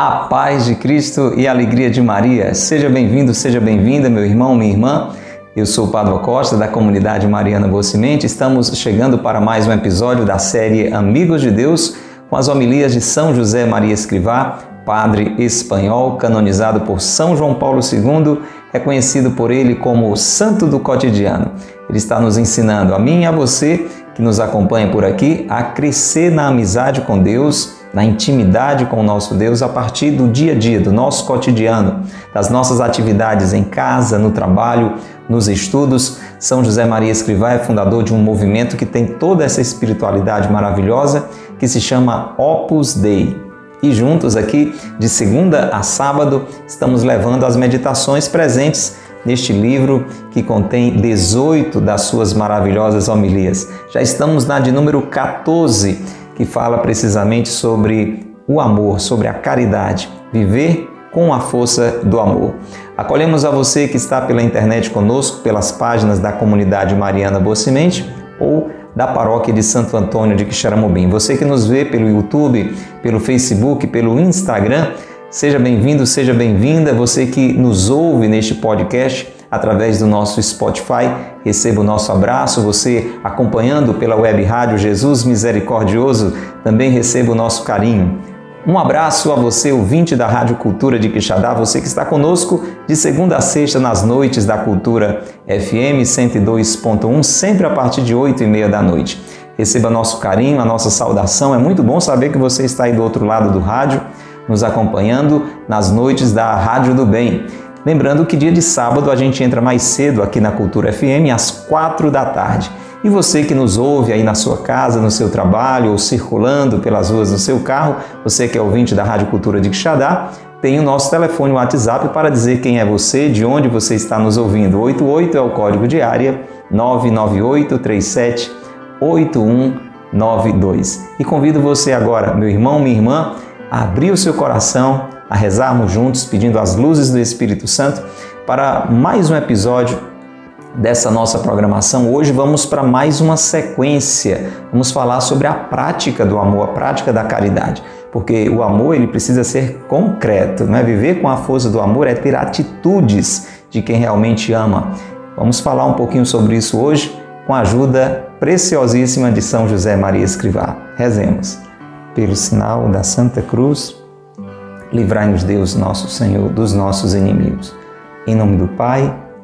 A paz de Cristo e a alegria de Maria. Seja bem-vindo, seja bem-vinda, meu irmão, minha irmã. Eu sou o Padre Costa, da comunidade Mariana Boa Semente. Estamos chegando para mais um episódio da série Amigos de Deus, com as homilias de São José Maria Escrivá, padre espanhol, canonizado por São João Paulo II, reconhecido por ele como o santo do cotidiano. Ele está nos ensinando, a mim e a você, que nos acompanha por aqui, a crescer na amizade com Deus na intimidade com o nosso Deus a partir do dia a dia, do nosso cotidiano, das nossas atividades em casa, no trabalho, nos estudos. São José Maria Escrivá é fundador de um movimento que tem toda essa espiritualidade maravilhosa que se chama Opus Dei. E juntos aqui, de segunda a sábado, estamos levando as meditações presentes neste livro que contém 18 das suas maravilhosas homilias. Já estamos na de número 14 que fala precisamente sobre o amor, sobre a caridade, viver com a força do amor. Acolhemos a você que está pela internet conosco, pelas páginas da comunidade Mariana Boa Semente ou da paróquia de Santo Antônio de Quixaramobim. Você que nos vê pelo YouTube, pelo Facebook, pelo Instagram, seja bem-vindo, seja bem-vinda. Você que nos ouve neste podcast, através do nosso Spotify. Receba o nosso abraço. Você acompanhando pela web rádio Jesus Misericordioso, também receba o nosso carinho. Um abraço a você, ouvinte da Rádio Cultura de Quixadá, você que está conosco de segunda a sexta nas noites da Cultura FM 102.1, sempre a partir de 8 e meia da noite. Receba nosso carinho, a nossa saudação. É muito bom saber que você está aí do outro lado do rádio, nos acompanhando nas noites da Rádio do Bem. Lembrando que dia de sábado a gente entra mais cedo aqui na Cultura FM, às quatro da tarde. E você que nos ouve aí na sua casa, no seu trabalho ou circulando pelas ruas do seu carro, você que é ouvinte da Rádio Cultura de Quixadá, tem o nosso telefone WhatsApp para dizer quem é você, de onde você está nos ouvindo. 88 é o código de área 998 37 8192. E convido você agora, meu irmão, minha irmã, a abrir o seu coração a rezarmos juntos, pedindo as luzes do Espírito Santo para mais um episódio dessa nossa programação. Hoje vamos para mais uma sequência. Vamos falar sobre a prática do amor, a prática da caridade. Porque o amor ele precisa ser concreto, não é? Viver com a força do amor é ter atitudes de quem realmente ama. Vamos falar um pouquinho sobre isso hoje com a ajuda preciosíssima de São José Maria Escrivá. Rezemos. Pelo sinal da Santa Cruz, Livrai-nos, Deus, nosso Senhor, dos nossos inimigos. Em nome do Pai,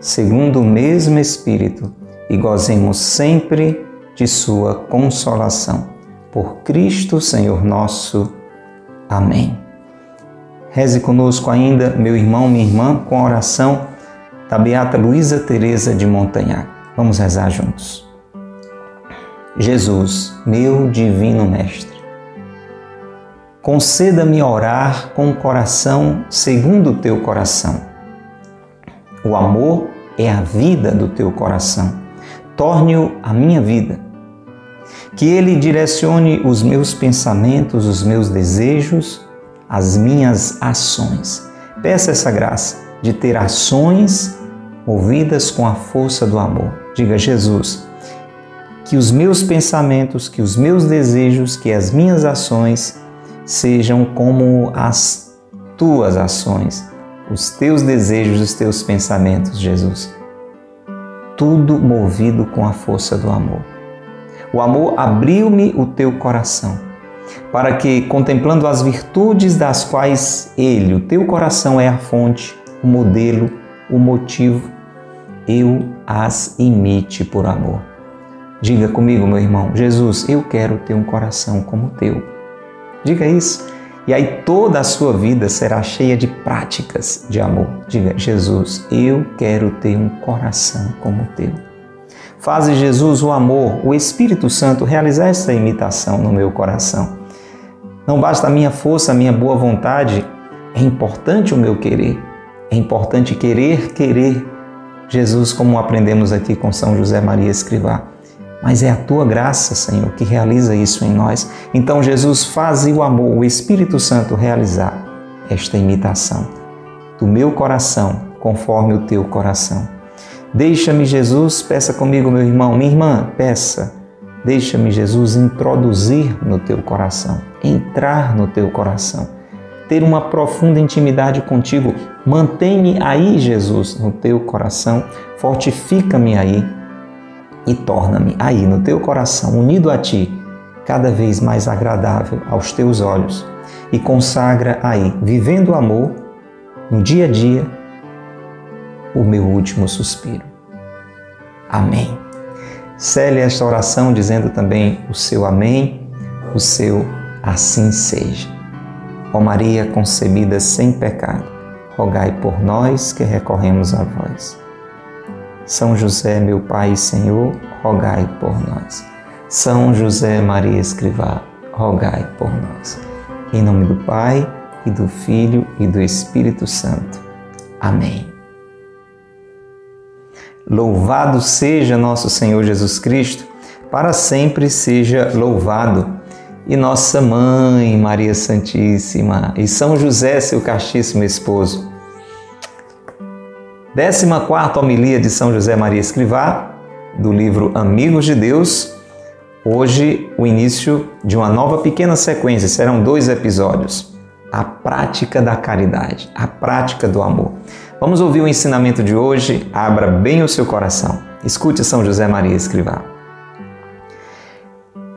segundo o mesmo Espírito, e gozemos sempre de Sua consolação. Por Cristo, Senhor nosso. Amém. Reze conosco ainda, meu irmão, minha irmã, com a oração da Beata Luísa Teresa de Montanhac. Vamos rezar juntos. Jesus, meu divino Mestre, conceda-me orar com o coração segundo o teu coração. O amor é a vida do teu coração. Torne-o a minha vida. Que ele direcione os meus pensamentos, os meus desejos, as minhas ações. Peça essa graça de ter ações movidas com a força do amor. Diga, Jesus, que os meus pensamentos, que os meus desejos, que as minhas ações sejam como as tuas ações, os teus desejos, os teus pensamentos, Jesus. Tudo movido com a força do amor. O amor abriu-me o teu coração, para que, contemplando as virtudes das quais ele, o teu coração, é a fonte, o modelo, o motivo, eu as imite por amor. Diga comigo, meu irmão, Jesus, eu quero ter um coração como o teu Diga isso E aí toda a sua vida será cheia de práticas de amor. Diga, Jesus, eu quero ter um coração como o teu. Faze Jesus o amor, o Espírito Santo realizar essa imitação no meu coração. Não basta a minha força, a minha boa vontade, é importante o meu querer. É importante querer, querer Jesus, como aprendemos aqui com São José Maria Escrivá. Mas é a tua graça, Senhor, que realiza isso em nós. Então, Jesus, faz o amor, o Espírito Santo realizar esta imitação do meu coração, conforme o teu coração. Deixa-me, Jesus, peça comigo, meu irmão, minha irmã, peça. Deixa-me, Jesus, introduzir no teu coração, entrar no teu coração, ter uma profunda intimidade contigo. Mantém-me aí, Jesus, no teu coração, fortifica-me aí e torna-me aí no teu coração, unido a ti, cada vez mais agradável aos teus olhos e consagra aí, vivendo o amor, no dia a dia, o meu último suspiro. Amém. Cele esta oração dizendo também o seu amém, o seu assim seja. Ó Maria concebida sem pecado, rogai por nós que recorremos a vós. São José, meu Pai e Senhor, rogai por nós. São José Maria Escrivá, rogai por nós. Em nome do Pai, e do Filho e do Espírito Santo. Amém. Louvado seja nosso Senhor Jesus Cristo, para sempre seja louvado. E nossa mãe, Maria Santíssima, e São José, seu castíssimo esposo, 14 homilia de São José Maria Escrivá, do livro Amigos de Deus. Hoje, o início de uma nova pequena sequência, serão dois episódios. A prática da caridade, a prática do amor. Vamos ouvir o ensinamento de hoje? Abra bem o seu coração. Escute São José Maria Escrivá.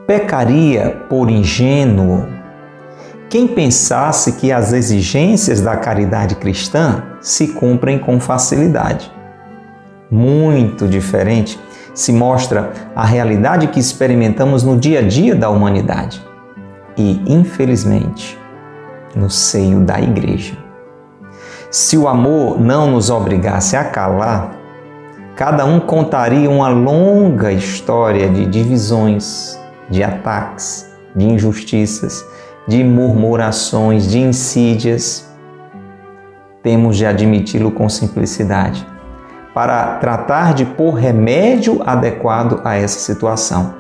Pecaria por ingênuo quem pensasse que as exigências da caridade cristã se cumprem com facilidade. Muito diferente se mostra a realidade que experimentamos no dia a dia da humanidade e, infelizmente, no seio da Igreja. Se o amor não nos obrigasse a calar, cada um contaria uma longa história de divisões, de ataques, de injustiças, de murmurações, de insídias, temos de admiti-lo com simplicidade, para tratar de pôr remédio adequado a essa situação,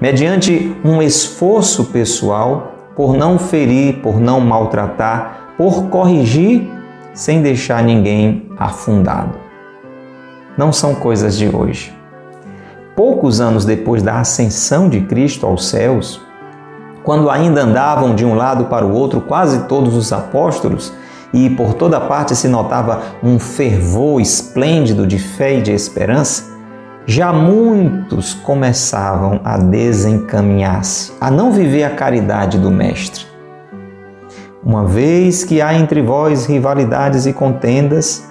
mediante um esforço pessoal por não ferir, por não maltratar, por corrigir sem deixar ninguém afundado. Não são coisas de hoje. Poucos anos depois da ascensão de Cristo aos céus, quando ainda andavam de um lado para o outro quase todos os apóstolos, e por toda parte se notava um fervor esplêndido de fé e de esperança, já muitos começavam a desencaminhar-se, a não viver a caridade do Mestre. Uma vez que há entre vós rivalidades e contendas,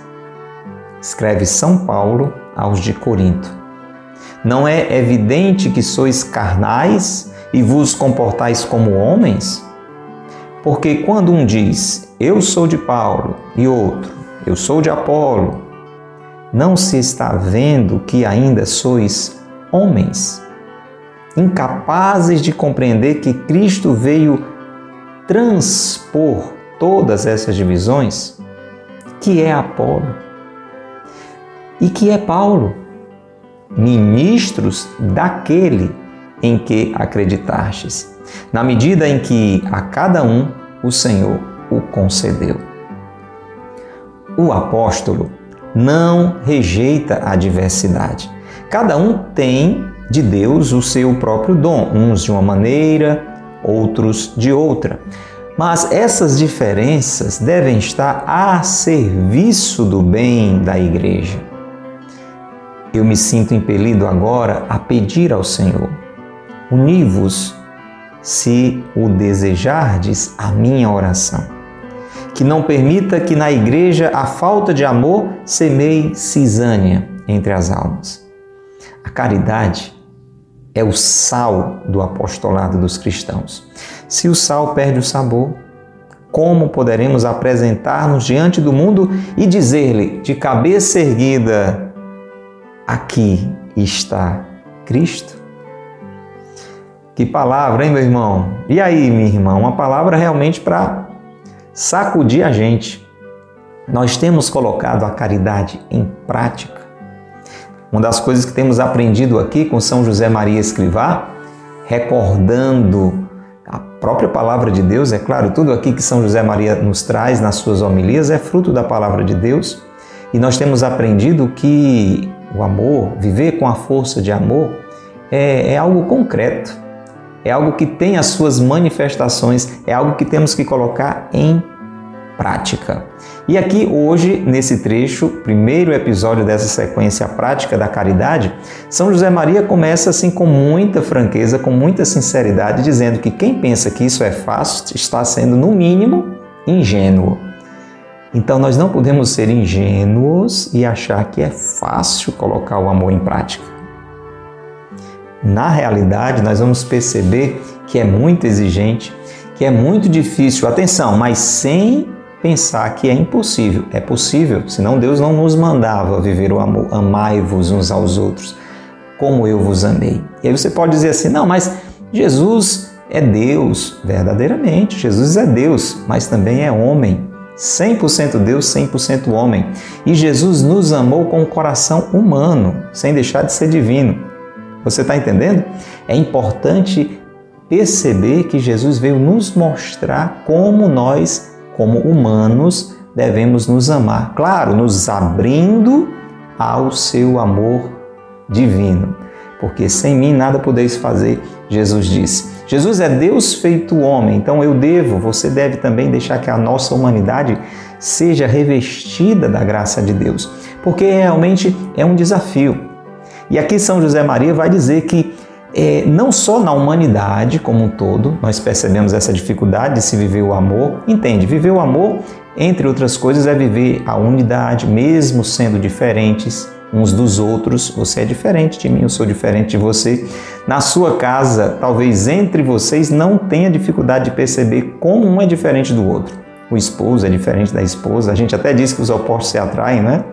escreve São Paulo aos de Corinto. Não é evidente que sois carnais e vos comportais como homens? Porque quando um diz, eu sou de Paulo, e outro, eu sou de Apolo, não se está vendo que ainda sois homens, incapazes de compreender que Cristo veio transpor todas essas divisões? Que é Apolo e que é Paulo, ministros daquele em que acreditastes, na medida em que a cada um o Senhor o concedeu. O apóstolo não rejeita a diversidade. Cada um tem de Deus o seu próprio dom, uns de uma maneira, outros de outra. Mas essas diferenças devem estar a serviço do bem da igreja. Eu me sinto impelido agora a pedir ao Senhor Uni-vos, se o desejardes, a minha oração. Que não permita que na igreja a falta de amor semeie cisânia entre as almas. A caridade é o sal do apostolado dos cristãos. Se o sal perde o sabor, como poderemos apresentar-nos diante do mundo e dizer-lhe, de cabeça erguida, aqui está Cristo? Que palavra, hein, meu irmão? E aí, minha irmã? Uma palavra realmente para sacudir a gente. Nós temos colocado a caridade em prática. Uma das coisas que temos aprendido aqui com São José Maria Escrivá, recordando a própria palavra de Deus, é claro, tudo aqui que São José Maria nos traz nas suas homilias é fruto da palavra de Deus, e nós temos aprendido que o amor, viver com a força de amor, é, é algo concreto, é algo que tem as suas manifestações, é algo que temos que colocar em prática. E aqui hoje, nesse trecho, primeiro episódio dessa sequência prática da caridade, São José Maria começa assim com muita franqueza, com muita sinceridade, dizendo que quem pensa que isso é fácil está sendo, no mínimo, ingênuo. Então nós não podemos ser ingênuos e achar que é fácil colocar o amor em prática. Na realidade, nós vamos perceber que é muito exigente, que é muito difícil, atenção, mas sem pensar que é impossível. É possível, senão Deus não nos mandava viver o amor. Amai-vos uns aos outros, como eu vos amei. E aí você pode dizer assim: não, mas Jesus é Deus. Verdadeiramente, Jesus é Deus, mas também é homem. 100% Deus, 100% homem. E Jesus nos amou com o coração humano, sem deixar de ser divino. Você está entendendo? É importante perceber que Jesus veio nos mostrar como nós como humanos, devemos nos amar. Claro, nos abrindo ao seu amor divino. Porque sem mim nada podeis fazer, Jesus disse. Jesus é Deus feito homem, então eu devo, você deve também deixar que a nossa humanidade seja revestida da graça de Deus, porque realmente é um desafio. E aqui São José Maria vai dizer que é, não só na humanidade como um todo, nós percebemos essa dificuldade de se viver o amor. Entende? Viver o amor, entre outras coisas, é viver a unidade, mesmo sendo diferentes uns dos outros. Você é diferente de mim, eu sou diferente de você. Na sua casa, talvez entre vocês não tenha dificuldade de perceber como um é diferente do outro. O esposo é diferente da esposa. A gente até diz que os opostos se atraem, né?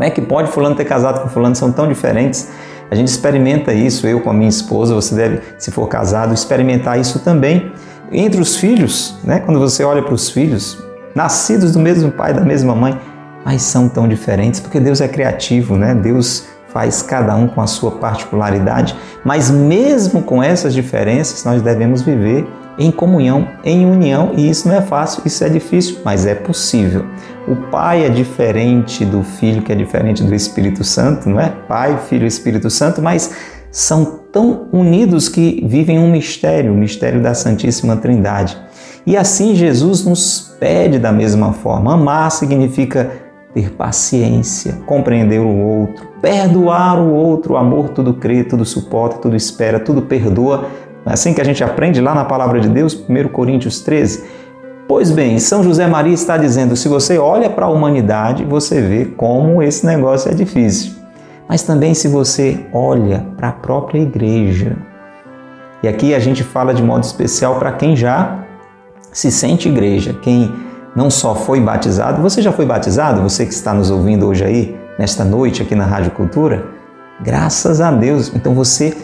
Como é que pode fulano ter casado com fulano? São tão diferentes. A gente experimenta isso, eu com a minha esposa, você deve, se for casado, experimentar isso também. Entre os filhos, né? quando você olha para os filhos, nascidos do mesmo pai, da mesma mãe, mas são tão diferentes porque Deus é criativo, né? Deus faz cada um com a sua particularidade, mas mesmo com essas diferenças, nós devemos viver em comunhão, em união, e isso não é fácil, isso é difícil, mas é possível. O Pai é diferente do Filho, que é diferente do Espírito Santo, não é? Pai, Filho e Espírito Santo, mas são tão unidos que vivem um mistério, o mistério da Santíssima Trindade. E assim Jesus nos pede da mesma forma. Amar significa ter paciência, compreender o outro, perdoar o outro. O amor tudo crê, tudo suporta, tudo espera, tudo perdoa. É assim que a gente aprende lá na palavra de Deus, 1 Coríntios 13. Pois bem, São José Maria está dizendo: se você olha para a humanidade, você vê como esse negócio é difícil. Mas também se você olha para a própria igreja. E aqui a gente fala de modo especial para quem já se sente igreja, quem não só foi batizado, você já foi batizado, você que está nos ouvindo hoje aí, nesta noite aqui na Rádio Cultura? Graças a Deus. Então você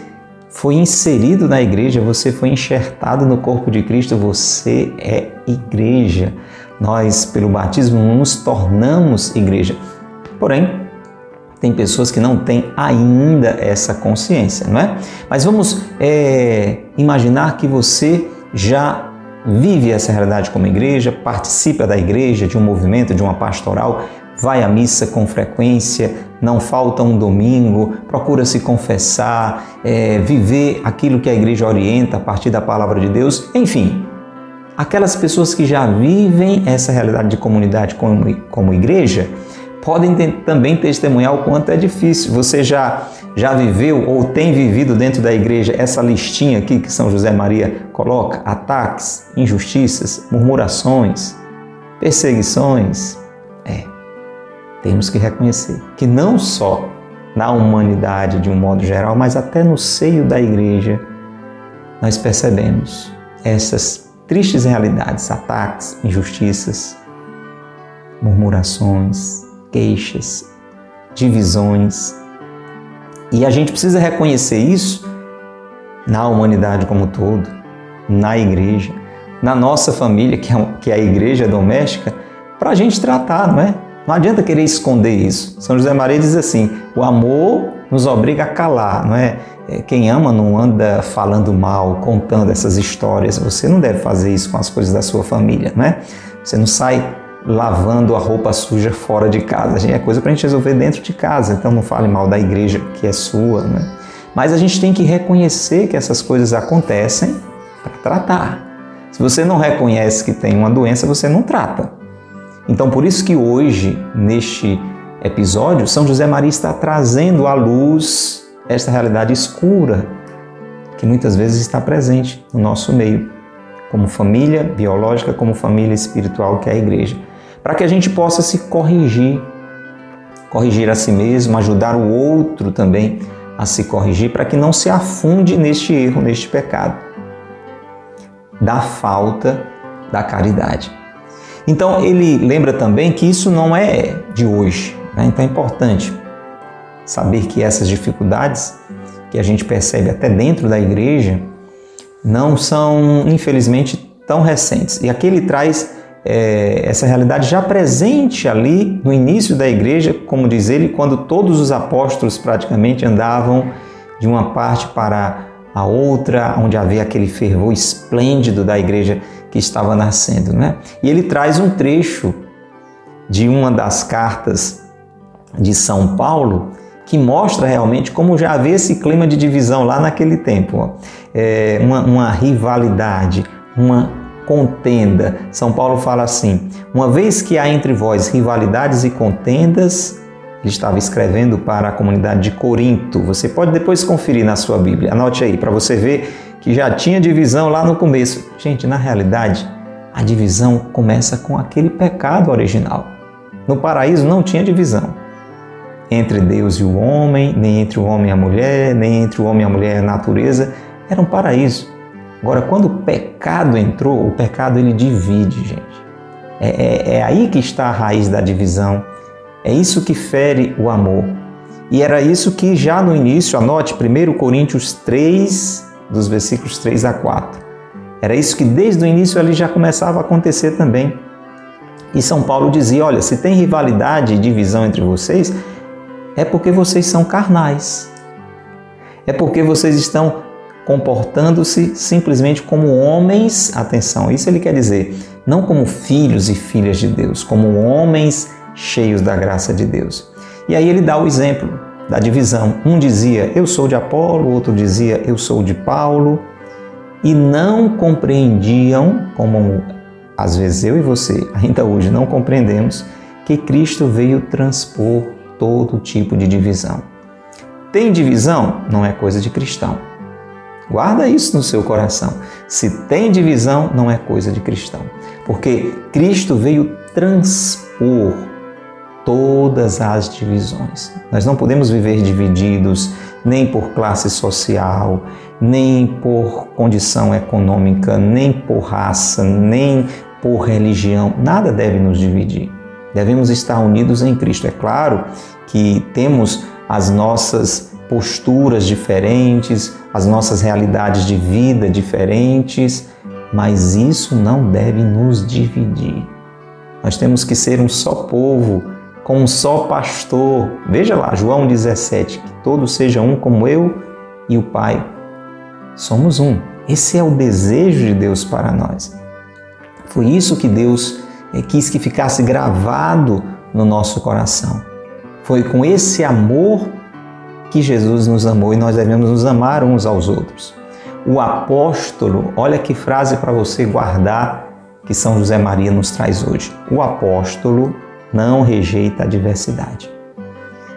foi inserido na igreja, você foi enxertado no corpo de Cristo, você é igreja. Nós, pelo batismo, nos tornamos igreja. Porém, tem pessoas que não têm ainda essa consciência, não é? Mas vamos é, imaginar que você já vive essa realidade como igreja, participa da igreja, de um movimento, de uma pastoral, vai à missa com frequência, não falta um domingo, procura se confessar, é, viver aquilo que a igreja orienta a partir da palavra de Deus, enfim. Aquelas pessoas que já vivem essa realidade de comunidade como, como igreja podem também testemunhar o quanto é difícil. Você já, já viveu ou tem vivido dentro da igreja essa listinha aqui que São José Maria coloca: ataques, injustiças, murmurações, perseguições. É temos que reconhecer que não só na humanidade de um modo geral, mas até no seio da igreja, nós percebemos essas tristes realidades, ataques, injustiças, murmurações, queixas, divisões. E a gente precisa reconhecer isso na humanidade como um todo, na igreja, na nossa família, que é a igreja doméstica, para a gente tratar, não é? Não adianta querer esconder isso. São José Maria diz assim: o amor nos obriga a calar, não é? é? Quem ama não anda falando mal, contando essas histórias. Você não deve fazer isso com as coisas da sua família, não é? Você não sai lavando a roupa suja fora de casa. É coisa para a gente resolver dentro de casa. Então não fale mal da igreja que é sua, né? Mas a gente tem que reconhecer que essas coisas acontecem para tratar. Se você não reconhece que tem uma doença, você não trata. Então, por isso que hoje, neste episódio, São José Maria está trazendo à luz esta realidade escura que muitas vezes está presente no nosso meio, como família biológica, como família espiritual, que é a igreja, para que a gente possa se corrigir, corrigir a si mesmo, ajudar o outro também a se corrigir, para que não se afunde neste erro, neste pecado da falta da caridade. Então ele lembra também que isso não é de hoje, né? então é importante saber que essas dificuldades que a gente percebe até dentro da igreja não são, infelizmente, tão recentes. E aqui ele traz é, essa realidade já presente ali no início da igreja, como diz ele, quando todos os apóstolos praticamente andavam de uma parte para a outra, onde havia aquele fervor esplêndido da igreja que estava nascendo. Né? E ele traz um trecho de uma das cartas de São Paulo que mostra realmente como já havia esse clima de divisão lá naquele tempo. É, uma, uma rivalidade, uma contenda. São Paulo fala assim: uma vez que há entre vós rivalidades e contendas, ele estava escrevendo para a comunidade de Corinto. Você pode depois conferir na sua Bíblia. Anote aí para você ver que já tinha divisão lá no começo. Gente, na realidade, a divisão começa com aquele pecado original. No paraíso não tinha divisão entre Deus e o homem, nem entre o homem e a mulher, nem entre o homem e a mulher e a natureza. Era um paraíso. Agora, quando o pecado entrou, o pecado ele divide, gente. É, é, é aí que está a raiz da divisão é isso que fere o amor. E era isso que já no início, anote 1 Coríntios 3, dos versículos 3 a 4. Era isso que desde o início ali já começava a acontecer também. E São Paulo dizia: olha, se tem rivalidade e divisão entre vocês, é porque vocês são carnais. É porque vocês estão comportando-se simplesmente como homens, atenção, isso ele quer dizer, não como filhos e filhas de Deus, como homens cheios da graça de Deus. E aí ele dá o exemplo da divisão. Um dizia, eu sou de Apolo, outro dizia, eu sou de Paulo, e não compreendiam, como às vezes eu e você ainda hoje não compreendemos, que Cristo veio transpor todo tipo de divisão. Tem divisão? Não é coisa de cristão. Guarda isso no seu coração. Se tem divisão, não é coisa de cristão. Porque Cristo veio transpor todas as divisões. Nós não podemos viver divididos nem por classe social, nem por condição econômica, nem por raça, nem por religião. Nada deve nos dividir. Devemos estar unidos em Cristo. É claro que temos as nossas posturas diferentes, as nossas realidades de vida diferentes, mas isso não deve nos dividir. Nós temos que ser um só povo com um só pastor. Veja lá, João 17, que todos sejam um como eu e o Pai. Somos um. Esse é o desejo de Deus para nós. Foi isso que Deus eh, quis que ficasse gravado no nosso coração. Foi com esse amor que Jesus nos amou e nós devemos nos amar uns aos outros. O apóstolo, olha que frase para você guardar que São José Maria nos traz hoje. O apóstolo não rejeita a diversidade.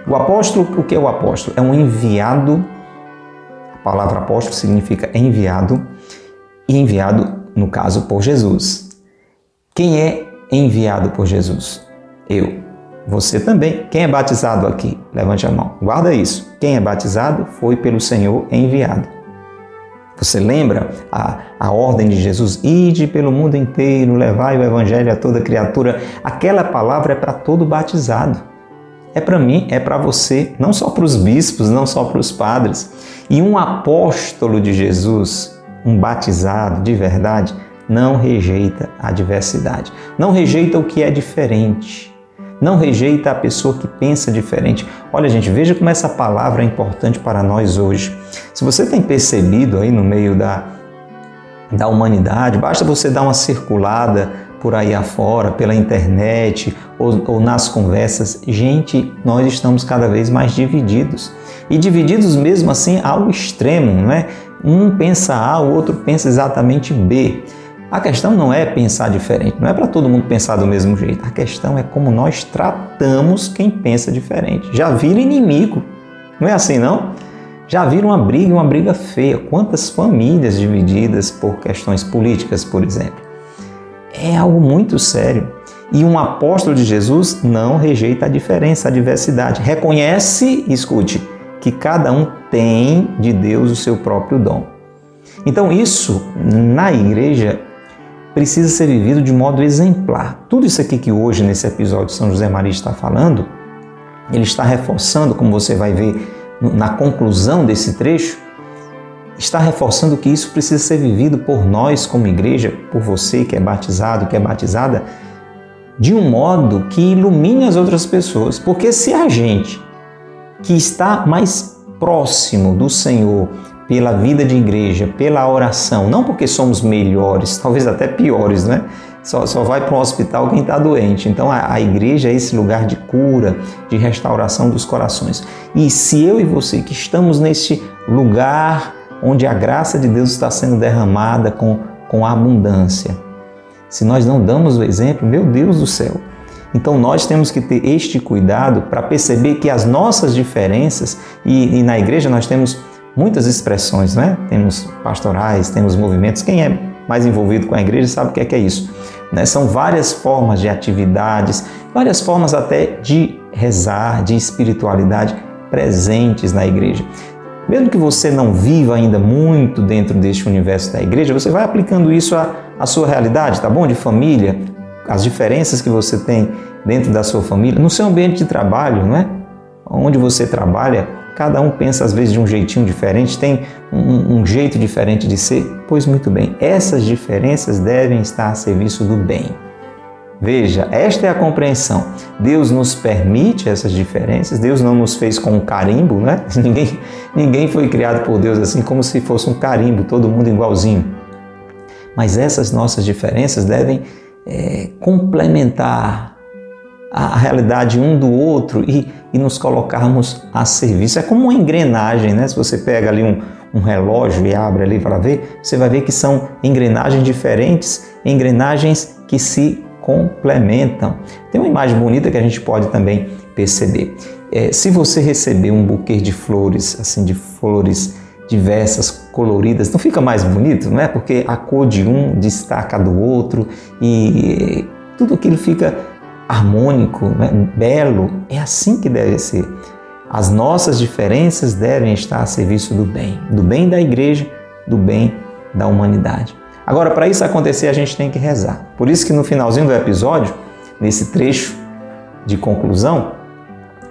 O apóstolo, o que é o apóstolo? É um enviado. A palavra apóstolo significa enviado, e enviado, no caso, por Jesus. Quem é enviado por Jesus? Eu. Você também. Quem é batizado aqui? Levante a mão. Guarda isso. Quem é batizado foi pelo Senhor enviado. Você lembra a, a ordem de Jesus? Ide pelo mundo inteiro, levai o evangelho a toda criatura. Aquela palavra é para todo batizado. É para mim, é para você, não só para os bispos, não só para os padres. E um apóstolo de Jesus, um batizado de verdade, não rejeita a diversidade, não rejeita o que é diferente, não rejeita a pessoa que pensa diferente. Olha, gente, veja como essa palavra é importante para nós hoje. Se você tem percebido aí no meio da, da humanidade, basta você dar uma circulada por aí afora, pela internet ou, ou nas conversas, gente, nós estamos cada vez mais divididos. E divididos mesmo assim ao extremo, não é? Um pensa A, o outro pensa exatamente B. A questão não é pensar diferente, não é para todo mundo pensar do mesmo jeito. A questão é como nós tratamos quem pensa diferente. Já vira inimigo, não é assim não? Já vira uma briga, uma briga feia. Quantas famílias divididas por questões políticas, por exemplo? É algo muito sério. E um apóstolo de Jesus não rejeita a diferença, a diversidade. Reconhece, escute, que cada um tem de Deus o seu próprio dom. Então, isso na igreja precisa ser vivido de modo exemplar. Tudo isso aqui que hoje, nesse episódio, São José Maria está falando, ele está reforçando, como você vai ver na conclusão desse trecho, está reforçando que isso precisa ser vivido por nós como igreja, por você que é batizado, que é batizada, de um modo que ilumine as outras pessoas. Porque se a gente que está mais próximo do Senhor, pela vida de igreja, pela oração, não porque somos melhores, talvez até piores, né? Só, só vai para um hospital quem está doente. Então a, a igreja é esse lugar de cura, de restauração dos corações. E se eu e você que estamos neste lugar onde a graça de Deus está sendo derramada com, com abundância, se nós não damos o exemplo, meu Deus do céu, então nós temos que ter este cuidado para perceber que as nossas diferenças, e, e, na igreja nós temos muitas expressões, né? Temos pastorais, temos movimentos. Quem é mais envolvido com a igreja sabe o que é, que é isso. Né? São várias formas de atividades, várias formas até de rezar, de espiritualidade presentes na igreja. Mesmo que você não viva ainda muito dentro deste universo da igreja, você vai aplicando isso à, à sua realidade, tá bom? De família, as diferenças que você tem dentro da sua família, no seu ambiente de trabalho, não é? Onde você trabalha, Cada um pensa às vezes de um jeitinho diferente, tem um, um, jeito diferente de ser. Pois muito bem, essas diferenças devem estar a serviço do bem. Veja, esta é a compreensão. Deus nos permite essas diferenças, Deus não nos fez com um carimbo, né? Ninguém, ninguém foi criado por Deus assim como se fosse um carimbo, todo mundo igualzinho. Mas essas nossas diferenças devem é, complementar a realidade um do outro e, e nos colocarmos a serviço. É como uma engrenagem, né? Se você pega ali um, um relógio e abre ali para ver, você vai ver que são engrenagens diferentes, engrenagens que se complementam. Tem uma imagem bonita que a gente pode também perceber. É, se você receber um buquê de flores, assim, de flores diversas, coloridas, não fica mais bonito, não é? Porque a cor de um destaca do outro e tudo aquilo fica harmônico, né? belo. É assim que deve ser. As nossas diferenças devem estar a serviço do bem, do bem da igreja, do bem da humanidade. Agora, para isso acontecer, a gente tem que rezar. Por isso que no finalzinho do episódio, nesse trecho de conclusão,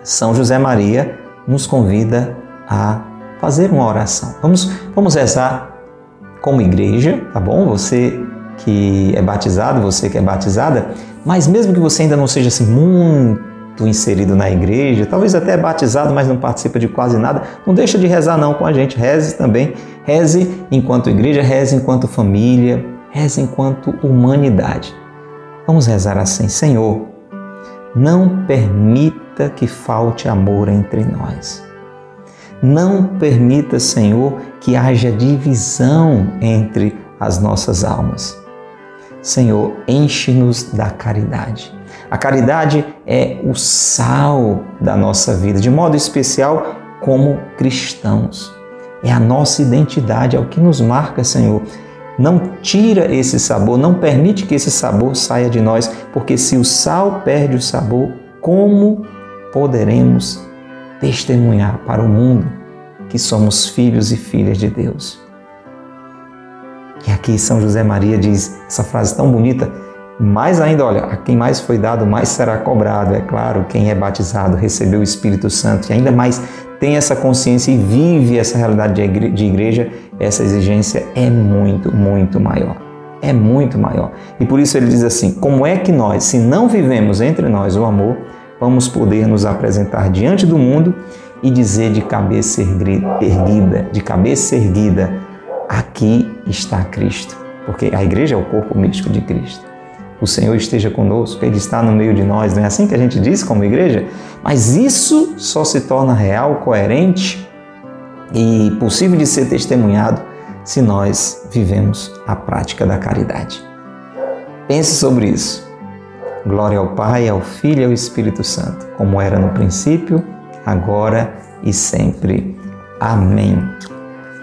São José Maria nos convida a fazer uma oração. Vamos, vamos rezar como igreja, tá bom? Você que é batizado, você que é batizada, mas mesmo que você ainda não seja assim muito inserido na igreja, talvez até batizado, mas não participa de quase nada, não deixa de rezar não com a gente, reze também, reze enquanto igreja, reze enquanto família, reze enquanto humanidade. Vamos rezar assim, Senhor, não permita que falte amor entre nós. Não permita, Senhor, que haja divisão entre as nossas almas. Senhor, enche-nos da caridade. A caridade é o sal da nossa vida, de modo especial como cristãos. É a nossa identidade, é o que nos marca, Senhor. Não tira esse sabor, não permite que esse sabor saia de nós, porque se o sal perde o sabor, como poderemos testemunhar para o mundo que somos filhos e filhas de Deus? E aqui São José Maria diz essa frase tão bonita: mais ainda, olha, a quem mais foi dado, mais será cobrado. É claro, quem é batizado recebeu o Espírito Santo e ainda mais tem essa consciência e vive essa realidade de igreja, essa exigência é muito, muito maior. É muito maior. E por isso ele diz assim: como é que nós, se não vivemos entre nós o amor, vamos poder nos apresentar diante do mundo e dizer de cabeça erguida, de cabeça erguida, aqui está Cristo. Porque a igreja é o corpo místico de Cristo o Senhor esteja conosco, Ele está no meio de nós, não é assim que a gente diz como igreja? Mas isso só se torna real, coerente e possível de ser testemunhado se nós vivemos a prática da caridade. Pense sobre isso. Glória ao Pai, ao Filho e ao Espírito Santo, como era no princípio, agora e sempre. Amém.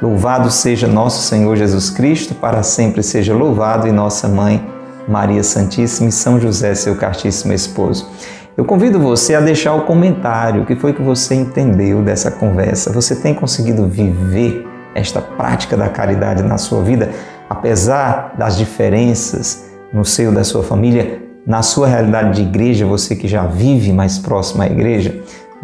Louvado seja nosso Senhor Jesus Cristo, para sempre seja louvado e nossa mãe Maria Santíssima e São José, seu castíssimo esposo. Eu convido você a deixar o comentário, o que foi que você entendeu dessa conversa. Você tem conseguido viver esta prática da caridade na sua vida, apesar das diferenças no seio da sua família, na sua realidade de igreja, você que já vive mais próximo à igreja?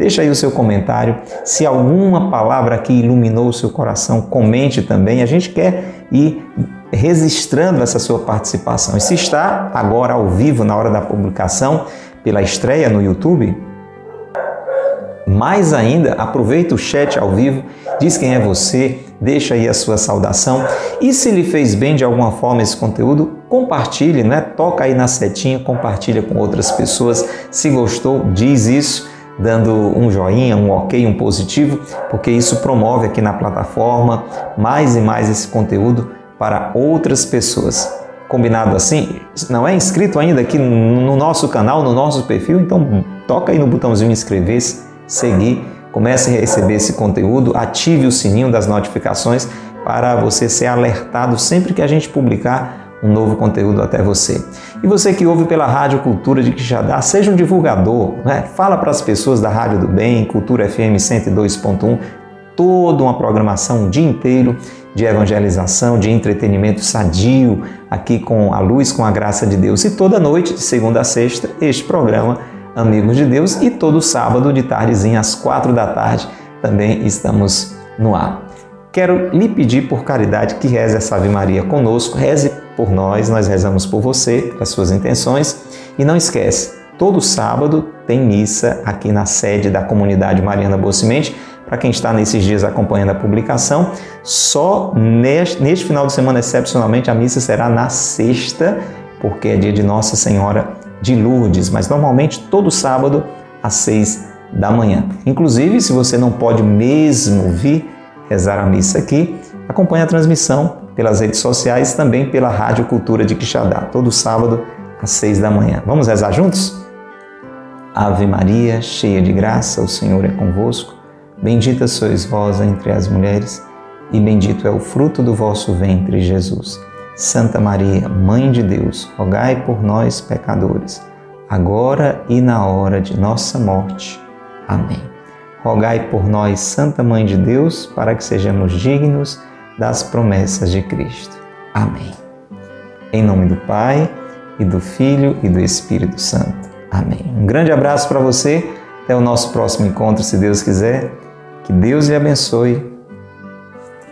Deixa aí o seu comentário. Se alguma palavra aqui iluminou o seu coração, comente também. A gente quer ir registrando essa sua participação. E se está agora ao vivo na hora da publicação, pela estreia no YouTube, mais ainda, aproveita o chat ao vivo, diz quem é você, deixa aí a sua saudação e se lhe fez bem de alguma forma esse conteúdo, compartilhe, né? Toca aí na setinha, compartilha com outras pessoas. Se gostou, diz isso dando um joinha, um ok, um positivo, porque isso promove aqui na plataforma mais e mais esse conteúdo para outras pessoas. Combinado assim? Não é inscrito ainda aqui no nosso canal, no nosso perfil? Então toca aí no botãozinho inscrever-se, seguir, comece a receber esse conteúdo, ative o sininho das notificações para você ser alertado sempre que a gente publicar um novo conteúdo até você. E você que ouve pela Rádio Cultura de Quixadá, seja um divulgador, né? fala para as pessoas da Rádio do Bem, Cultura FM 102.1, toda uma programação o dia inteiro de evangelização, de entretenimento sadio, aqui com a luz, com a graça de Deus. E toda noite, de segunda a sexta, este programa Amigos de Deus. E todo sábado, de tardezinha, às quatro da tarde, também estamos no ar. Quero lhe pedir por caridade que reze essa Ave Maria conosco, reze por nós, nós rezamos por você, as suas intenções. E não esquece, todo sábado tem missa aqui na sede da comunidade Mariana Boa Semente para quem está nesses dias acompanhando a publicação, só neste, neste final de semana, excepcionalmente, a missa será na sexta, porque é dia de Nossa Senhora de Lourdes, mas normalmente todo sábado às seis da manhã. Inclusive, se você não pode mesmo vir rezar a missa aqui, acompanhe a transmissão pelas redes sociais, também pela Rádio Cultura de Quixadá, todo sábado às seis da manhã. Vamos rezar juntos? Ave Maria, cheia de graça, o Senhor é convosco. Bendita sois vós entre as mulheres, e bendito é o fruto do vosso ventre, Jesus. Santa Maria, Mãe de Deus, rogai por nós, pecadores, agora e na hora de nossa morte. Amém. Rogai por nós, Santa Mãe de Deus, para que sejamos dignos das promessas de Cristo. Amém. Em nome do Pai, e do Filho e do Espírito Santo. Amém. Um grande abraço para você. Até o nosso próximo encontro, se Deus quiser. Que Deus lhe abençoe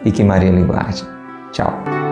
e que Maria lhe guarde. Tchau.